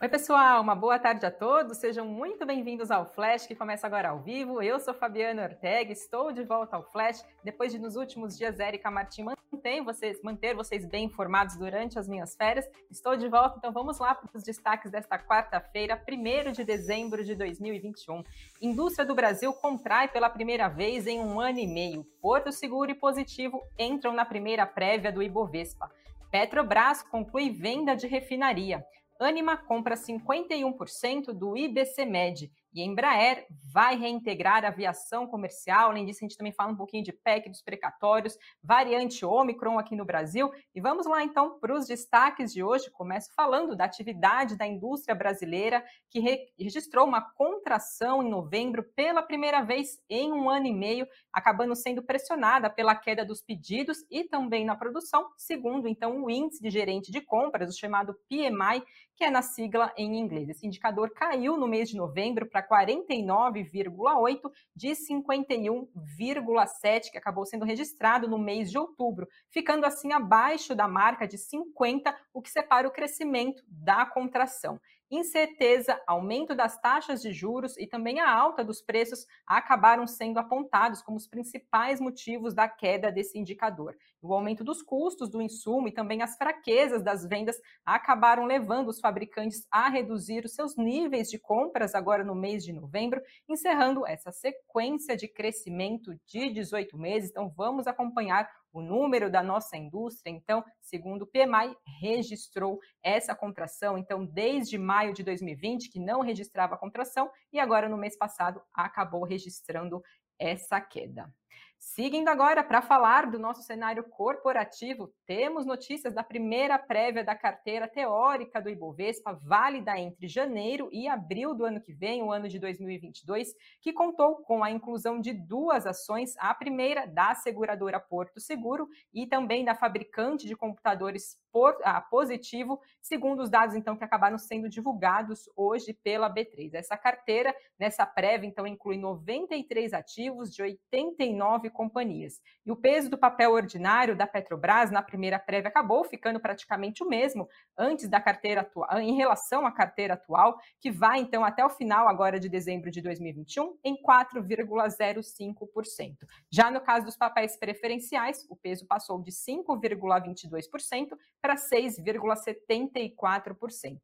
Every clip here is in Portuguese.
Oi, pessoal, uma boa tarde a todos. Sejam muito bem-vindos ao Flash, que começa agora ao vivo. Eu sou Fabiana Ortega, estou de volta ao Flash. Depois de nos últimos dias, Érica Martins mantém vocês, manter vocês bem informados durante as minhas férias. Estou de volta, então vamos lá para os destaques desta quarta-feira, 1 de dezembro de 2021. Indústria do Brasil contrai pela primeira vez em um ano e meio. Porto Seguro e Positivo entram na primeira prévia do Ibovespa. Petrobras conclui venda de refinaria. Anima compra 51% do IBCMed e Embraer vai reintegrar a aviação comercial. Além disso, a gente também fala um pouquinho de PEC dos precatórios, variante Omicron aqui no Brasil. E vamos lá então para os destaques de hoje. Começo falando da atividade da indústria brasileira, que registrou uma contração em novembro pela primeira vez em um ano e meio, acabando sendo pressionada pela queda dos pedidos e também na produção, segundo então o índice de gerente de compras, o chamado PMI, que é na sigla em inglês. Esse indicador caiu no mês de novembro para 49,8 de 51,7 que acabou sendo registrado no mês de outubro, ficando assim abaixo da marca de 50, o que separa o crescimento da contração. Incerteza, aumento das taxas de juros e também a alta dos preços acabaram sendo apontados como os principais motivos da queda desse indicador. O aumento dos custos do insumo e também as fraquezas das vendas acabaram levando os fabricantes a reduzir os seus níveis de compras agora no mês de novembro, encerrando essa sequência de crescimento de 18 meses. Então vamos acompanhar o número da nossa indústria, então, segundo o PMI, registrou essa contração. Então, desde maio de 2020, que não registrava contração, e agora no mês passado acabou registrando essa queda. Seguindo agora para falar do nosso cenário corporativo, temos notícias da primeira prévia da carteira teórica do Ibovespa, válida entre janeiro e abril do ano que vem, o ano de 2022, que contou com a inclusão de duas ações, a primeira da seguradora Porto Seguro e também da fabricante de computadores por, ah, Positivo, segundo os dados então que acabaram sendo divulgados hoje pela B3. Essa carteira, nessa prévia, então inclui 93 ativos de 89 companhias. E o peso do papel ordinário da Petrobras na primeira prévia acabou ficando praticamente o mesmo antes da carteira atual, em relação à carteira atual, que vai então até o final agora de dezembro de 2021 em 4,05%. Já no caso dos papéis preferenciais, o peso passou de 5,22% para 6,74%.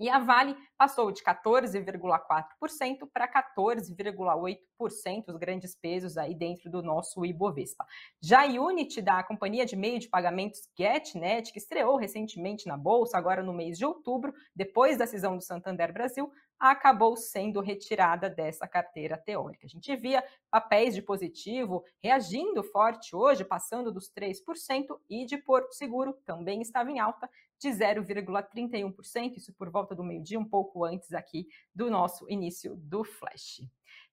E a Vale passou de 14,4% para 14,8%, os grandes pesos aí dentro do nosso Ibovespa. Já a Unity, da companhia de meio de pagamentos GetNet, que estreou recentemente na Bolsa, agora no mês de outubro, depois da cisão do Santander Brasil, acabou sendo retirada dessa carteira teórica. A gente via papéis de positivo reagindo forte hoje, passando dos 3%, e de Porto Seguro também estava em alta, de 0,31%, isso por volta do meio-dia, um pouco antes aqui do nosso início do flash.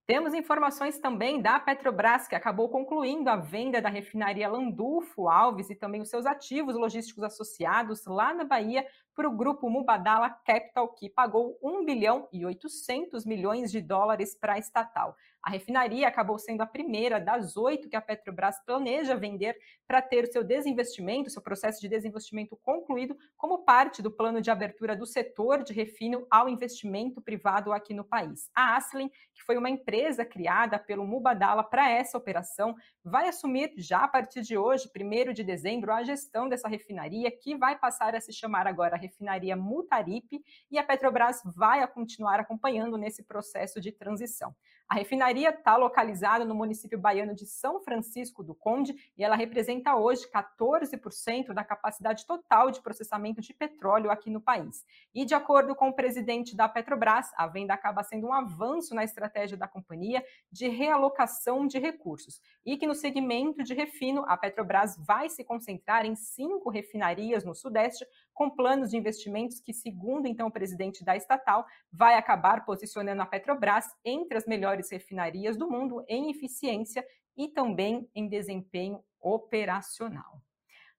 Temos informações também da Petrobras, que acabou concluindo a venda da refinaria Landulfo Alves e também os seus ativos logísticos associados lá na Bahia para o grupo Mubadala Capital, que pagou 1 bilhão e 800 milhões de dólares para a estatal. A refinaria acabou sendo a primeira das oito que a Petrobras planeja vender para ter o seu desinvestimento, seu processo de desinvestimento concluído, como parte do plano de abertura do setor de refino ao investimento privado aqui no país. A Aslen, que foi uma empresa criada pelo Mubadala para essa operação, vai assumir já a partir de hoje, 1 de dezembro, a gestão dessa refinaria, que vai passar a se chamar agora refinaria Mutaripe, e a Petrobras vai continuar acompanhando nesse processo de transição. A refinaria está localizada no município baiano de São Francisco do Conde e ela representa hoje 14% da capacidade total de processamento de petróleo aqui no país. E de acordo com o presidente da Petrobras, a venda acaba sendo um avanço na estratégia da companhia de realocação de recursos e que no segmento de refino a Petrobras vai se concentrar em cinco refinarias no Sudeste com planos de investimentos que, segundo então o presidente da estatal, vai acabar posicionando a Petrobras entre as melhores refinarias do mundo em eficiência e também em desempenho operacional.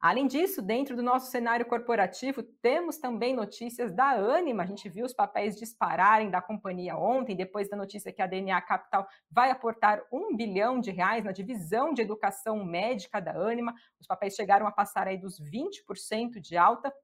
Além disso, dentro do nosso cenário corporativo, temos também notícias da Anima. A gente viu os papéis dispararem da companhia ontem, depois da notícia que a DNA Capital vai aportar um bilhão de reais na divisão de educação médica da Anima. Os papéis chegaram a passar aí dos 20% de alta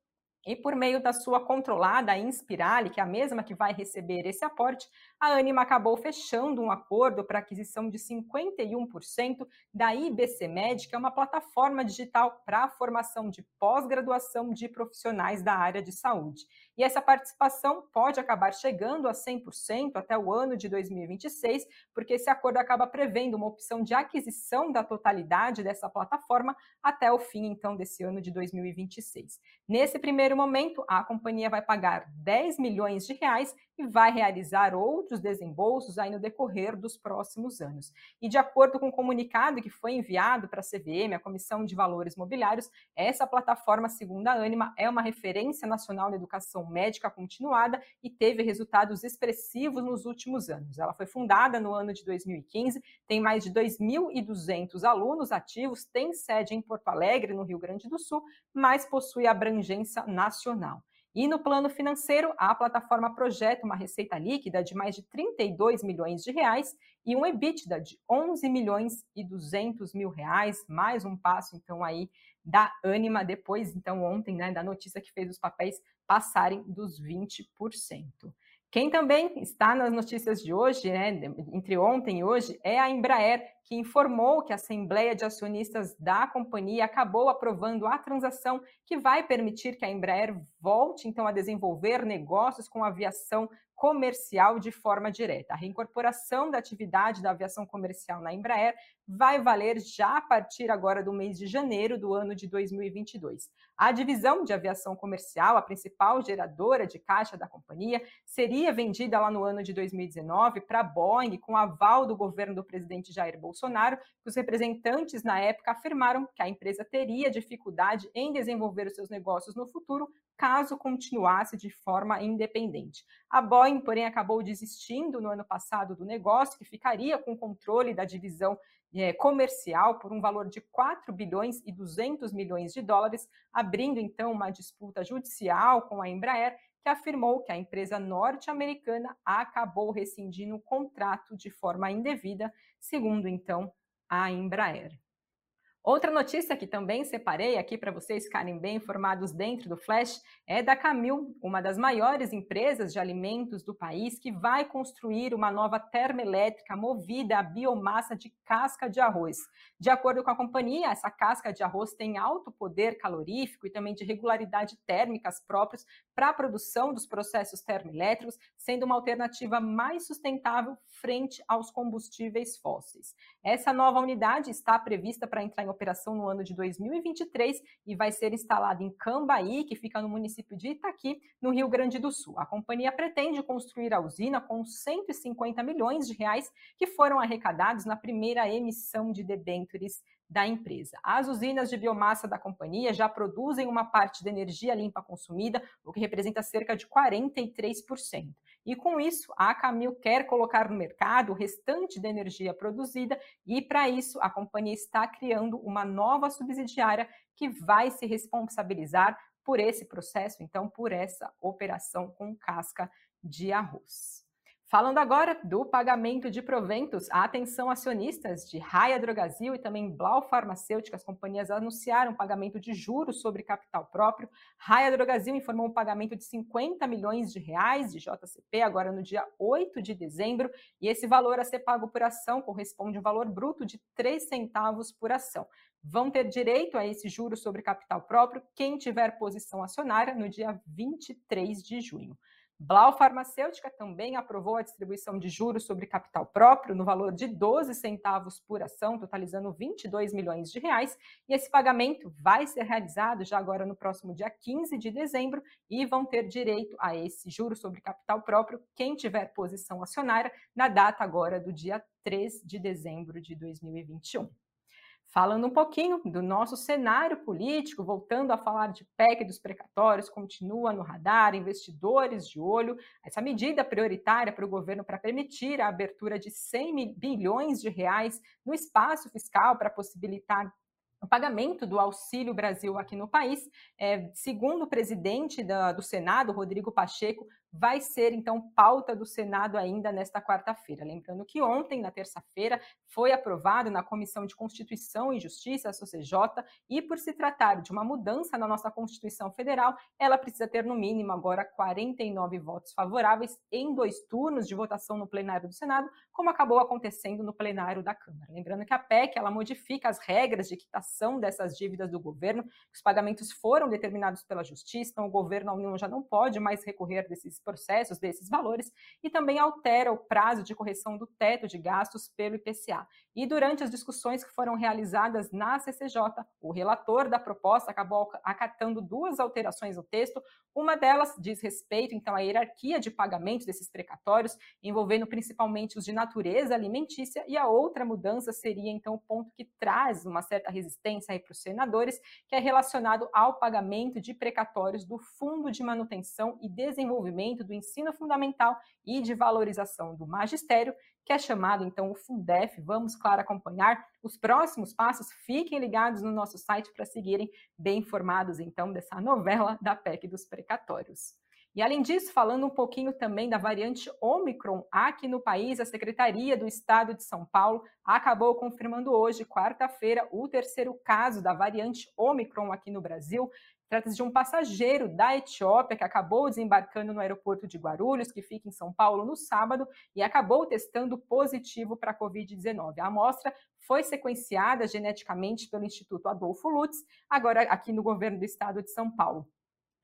E por meio da sua controlada Inspirale, que é a mesma que vai receber esse aporte, a Anima acabou fechando um acordo para aquisição de 51% da IBCMed, que é uma plataforma digital para a formação de pós-graduação de profissionais da área de saúde. E essa participação pode acabar chegando a 100% até o ano de 2026, porque esse acordo acaba prevendo uma opção de aquisição da totalidade dessa plataforma até o fim, então, desse ano de 2026. Nesse primeiro momento, a companhia vai pagar 10 milhões de reais e vai realizar outros desembolsos aí no decorrer dos próximos anos. E de acordo com o comunicado que foi enviado para a CVM, a Comissão de Valores Mobiliários, essa plataforma, segundo a Anima, é uma referência nacional na educação médica continuada e teve resultados expressivos nos últimos anos. Ela foi fundada no ano de 2015, tem mais de 2.200 alunos ativos, tem sede em Porto Alegre, no Rio Grande do Sul, mas possui abrangência nacional. E no plano financeiro, a plataforma projeta uma receita líquida de mais de 32 milhões de reais e um EBITDA de 11 milhões e 200 mil reais, mais um passo então aí da Anima depois então ontem, né, da notícia que fez os papéis passarem dos 20%. Quem também está nas notícias de hoje, né, entre ontem e hoje, é a Embraer, que informou que a Assembleia de Acionistas da companhia acabou aprovando a transação que vai permitir que a Embraer volte então a desenvolver negócios com aviação comercial de forma direta. A reincorporação da atividade da aviação comercial na Embraer vai valer já a partir agora do mês de janeiro do ano de 2022. A divisão de aviação comercial, a principal geradora de caixa da companhia, seria vendida lá no ano de 2019 para a Boeing, com aval do governo do presidente Jair Bolsonaro, que os representantes na época afirmaram que a empresa teria dificuldade em desenvolver os seus negócios no futuro caso continuasse de forma independente. A Boeing, porém, acabou desistindo no ano passado do negócio, que ficaria com o controle da divisão é, comercial por um valor de 4 bilhões e 200 milhões de dólares, abrindo então uma disputa judicial com a Embraer, que afirmou que a empresa norte-americana acabou rescindindo o contrato de forma indevida, segundo então a Embraer. Outra notícia que também separei aqui para vocês ficarem bem informados dentro do Flash é da Camil, uma das maiores empresas de alimentos do país, que vai construir uma nova termoelétrica movida a biomassa de casca de arroz. De acordo com a companhia, essa casca de arroz tem alto poder calorífico e também de regularidade térmicas próprios para a produção dos processos termoelétricos, sendo uma alternativa mais sustentável frente aos combustíveis fósseis. Essa nova unidade está prevista para entrar em operação no ano de 2023 e vai ser instalada em Cambaí, que fica no município de Itaqui, no Rio Grande do Sul. A companhia pretende construir a usina com 150 milhões de reais que foram arrecadados na primeira emissão de debêntures da empresa. As usinas de biomassa da companhia já produzem uma parte da energia limpa consumida, o que representa cerca de 43%. E com isso, a Camil quer colocar no mercado o restante da energia produzida e, para isso, a companhia está criando uma nova subsidiária que vai se responsabilizar por esse processo, então, por essa operação com casca de arroz. Falando agora do pagamento de proventos, atenção acionistas de Raia Drogazil e também Blau Farmacêutica, as companhias anunciaram pagamento de juros sobre capital próprio. Raia Drogazil informou um pagamento de 50 milhões de reais de JCP agora no dia 8 de dezembro, e esse valor a ser pago por ação corresponde a um valor bruto de 3 centavos por ação. Vão ter direito a esse juro sobre capital próprio quem tiver posição acionária no dia 23 de junho. Blau Farmacêutica também aprovou a distribuição de juros sobre capital próprio no valor de 12 centavos por ação, totalizando 22 milhões de reais, e esse pagamento vai ser realizado já agora no próximo dia 15 de dezembro e vão ter direito a esse juro sobre capital próprio quem tiver posição acionária na data agora do dia 3 de dezembro de 2021. Falando um pouquinho do nosso cenário político, voltando a falar de PEC dos precatórios, continua no radar, investidores de olho. Essa medida prioritária para o governo para permitir a abertura de 100 bilhões de reais no espaço fiscal para possibilitar o pagamento do Auxílio Brasil aqui no país. É, segundo o presidente da, do Senado, Rodrigo Pacheco, vai ser então pauta do Senado ainda nesta quarta-feira. Lembrando que ontem, na terça-feira, foi aprovado na Comissão de Constituição e Justiça, a CCJ, e por se tratar de uma mudança na nossa Constituição Federal, ela precisa ter no mínimo agora 49 votos favoráveis em dois turnos de votação no plenário do Senado, como acabou acontecendo no plenário da Câmara. Lembrando que a PEC ela modifica as regras de quitação dessas dívidas do governo, os pagamentos foram determinados pela Justiça, então o governo, a União já não pode mais recorrer desses processos, desses valores, e também altera o prazo de correção do teto de gastos pelo IPCA. E durante as discussões que foram realizadas na CCJ, o relator da proposta acabou acatando duas alterações no texto. Uma delas diz respeito, então, à hierarquia de pagamentos desses precatórios, envolvendo principalmente os de natureza alimentícia, e a outra mudança seria, então, o ponto que traz uma certa resistência para os senadores, que é relacionado ao pagamento de precatórios do Fundo de Manutenção e Desenvolvimento do Ensino Fundamental e de Valorização do Magistério, que é chamado então o Fundef. Vamos, claro, acompanhar os próximos passos. Fiquem ligados no nosso site para seguirem bem informados então dessa novela da PEC dos precatórios. E além disso, falando um pouquinho também da variante Omicron aqui no país, a Secretaria do Estado de São Paulo acabou confirmando hoje, quarta-feira, o terceiro caso da variante Omicron aqui no Brasil. Trata-se de um passageiro da Etiópia que acabou desembarcando no aeroporto de Guarulhos, que fica em São Paulo, no sábado, e acabou testando positivo para a Covid-19. A amostra foi sequenciada geneticamente pelo Instituto Adolfo Lutz, agora aqui no governo do estado de São Paulo.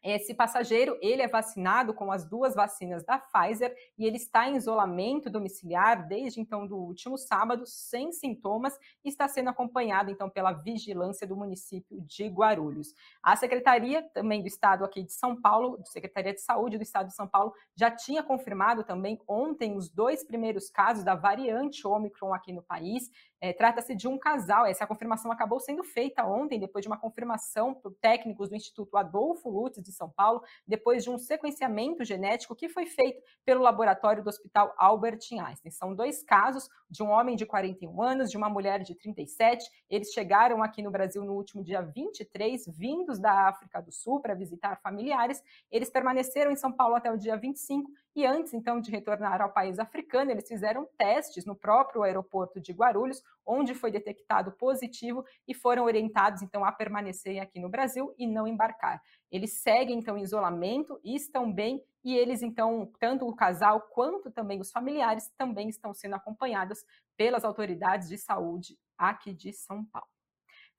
Esse passageiro, ele é vacinado com as duas vacinas da Pfizer e ele está em isolamento domiciliar desde então do último sábado, sem sintomas, e está sendo acompanhado então pela vigilância do município de Guarulhos. A Secretaria também do Estado aqui de São Paulo, Secretaria de Saúde do Estado de São Paulo, já tinha confirmado também ontem os dois primeiros casos da variante Omicron aqui no país. É, Trata-se de um casal. Essa confirmação acabou sendo feita ontem, depois de uma confirmação por técnicos do Instituto Adolfo Lutz de São Paulo, depois de um sequenciamento genético que foi feito pelo laboratório do Hospital Albert Einstein. São dois casos de um homem de 41 anos, de uma mulher de 37. Eles chegaram aqui no Brasil no último dia 23, vindos da África do Sul para visitar familiares. Eles permaneceram em São Paulo até o dia 25 e antes então de retornar ao país africano, eles fizeram testes no próprio aeroporto de Guarulhos, onde foi detectado positivo e foram orientados então a permanecerem aqui no Brasil e não embarcar. Eles seguem então em isolamento e estão bem e eles então, tanto o casal quanto também os familiares também estão sendo acompanhados pelas autoridades de saúde aqui de São Paulo.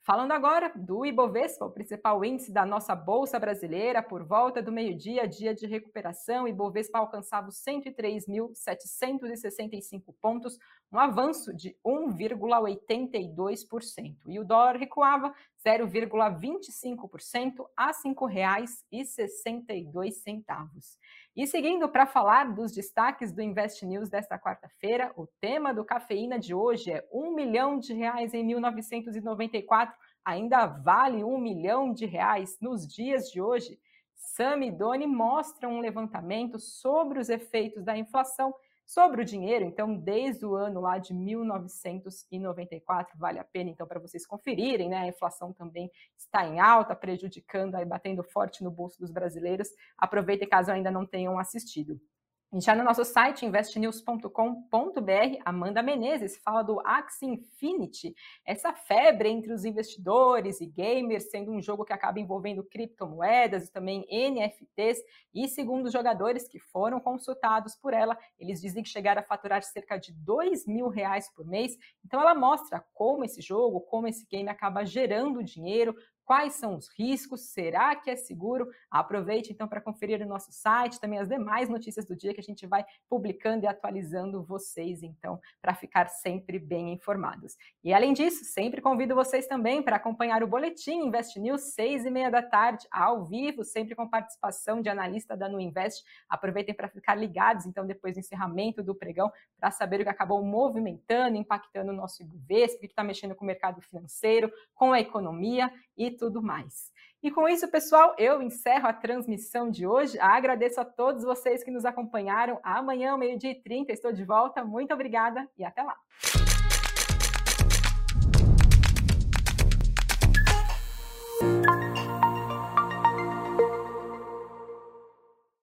Falando agora do Ibovespa, o principal índice da nossa bolsa brasileira, por volta do meio-dia, dia de recuperação, Ibovespa alcançava os 103.765 pontos, um avanço de 1,82%. E o dólar recuava 0,25% a R$ 5,62. E seguindo para falar dos destaques do Invest News desta quarta-feira, o tema do Cafeína de hoje é um milhão de reais em 1994 ainda vale um milhão de reais nos dias de hoje? Sam e Doni mostram um levantamento sobre os efeitos da inflação sobre o dinheiro, então desde o ano lá de 1994, vale a pena então para vocês conferirem, né? A inflação também está em alta, prejudicando aí batendo forte no bolso dos brasileiros. Aproveitem caso ainda não tenham assistido. Já no nosso site, investnews.com.br, Amanda Menezes fala do Axie Infinity, essa febre entre os investidores e gamers, sendo um jogo que acaba envolvendo criptomoedas e também NFTs. E segundo os jogadores que foram consultados por ela, eles dizem que chegaram a faturar cerca de 2 mil reais por mês. Então ela mostra como esse jogo, como esse game acaba gerando dinheiro, Quais são os riscos? Será que é seguro? Aproveite então para conferir o nosso site, também as demais notícias do dia que a gente vai publicando e atualizando vocês, então, para ficar sempre bem informados. E além disso, sempre convido vocês também para acompanhar o Boletim Invest News, seis e meia da tarde, ao vivo, sempre com participação de analista da Nuinvest. Aproveitem para ficar ligados, então, depois do encerramento do pregão, para saber o que acabou movimentando, impactando o nosso Ibovespa, que está mexendo com o mercado financeiro, com a economia e tudo mais. E com isso, pessoal, eu encerro a transmissão de hoje. Agradeço a todos vocês que nos acompanharam. Amanhã, meio-dia e 30, estou de volta. Muito obrigada e até lá.